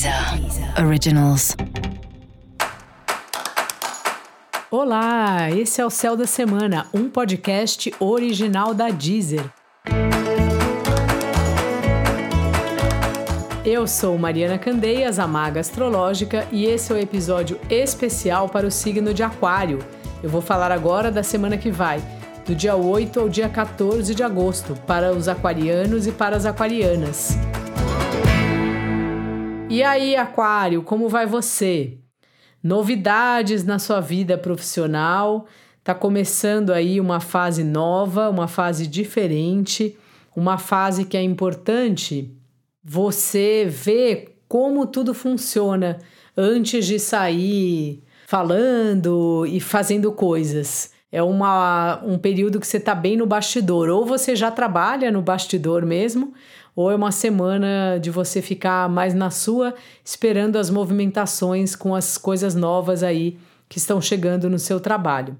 Deezer Originals. Olá, esse é o Céu da Semana, um podcast original da Deezer. Eu sou Mariana Candeias, a maga astrológica, e esse é o episódio especial para o signo de Aquário. Eu vou falar agora da semana que vai, do dia 8 ao dia 14 de agosto, para os aquarianos e para as aquarianas. E aí, Aquário, como vai você? Novidades na sua vida profissional? Tá começando aí uma fase nova, uma fase diferente, uma fase que é importante você ver como tudo funciona antes de sair falando e fazendo coisas. É uma, um período que você está bem no bastidor. Ou você já trabalha no bastidor mesmo, ou é uma semana de você ficar mais na sua, esperando as movimentações com as coisas novas aí que estão chegando no seu trabalho.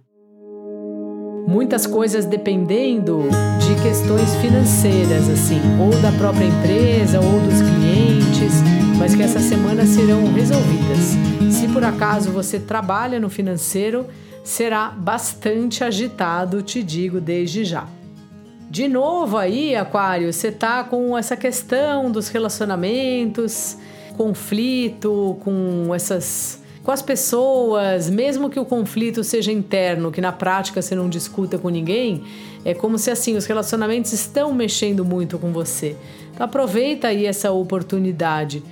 Muitas coisas dependendo de questões financeiras, assim, ou da própria empresa ou dos clientes, mas que essa semana serão resolvidas. Se por acaso você trabalha no financeiro, será bastante agitado, te digo desde já. De novo aí, Aquário, você tá com essa questão dos relacionamentos, conflito com essas com as pessoas, mesmo que o conflito seja interno, que na prática você não discuta com ninguém, é como se assim os relacionamentos estão mexendo muito com você. Então aproveita aí essa oportunidade.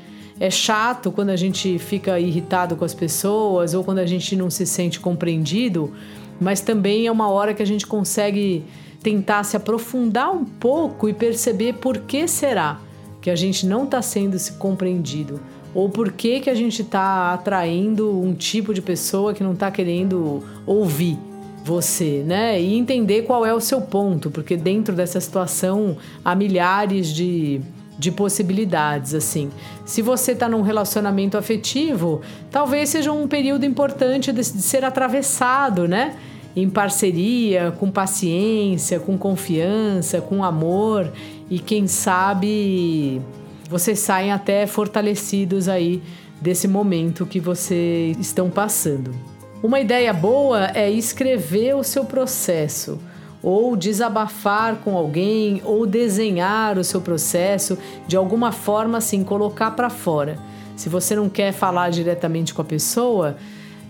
É chato quando a gente fica irritado com as pessoas ou quando a gente não se sente compreendido, mas também é uma hora que a gente consegue tentar se aprofundar um pouco e perceber por que será que a gente não está sendo se compreendido ou por que, que a gente está atraindo um tipo de pessoa que não está querendo ouvir você, né? E entender qual é o seu ponto, porque dentro dessa situação há milhares de, de possibilidades, assim. Se você está num relacionamento afetivo, talvez seja um período importante de, de ser atravessado, né? Em parceria, com paciência, com confiança, com amor e quem sabe vocês saem até fortalecidos aí desse momento que vocês estão passando. Uma ideia boa é escrever o seu processo, ou desabafar com alguém, ou desenhar o seu processo, de alguma forma assim, colocar para fora. Se você não quer falar diretamente com a pessoa,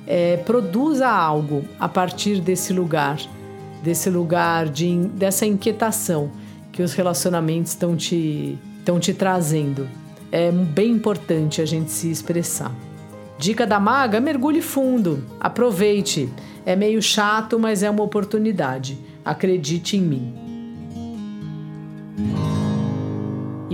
é, produza algo a partir desse lugar, desse lugar de, dessa inquietação que os relacionamentos estão te, estão te trazendo. É bem importante a gente se expressar. Dica da maga: mergulhe fundo, aproveite. É meio chato, mas é uma oportunidade. Acredite em mim.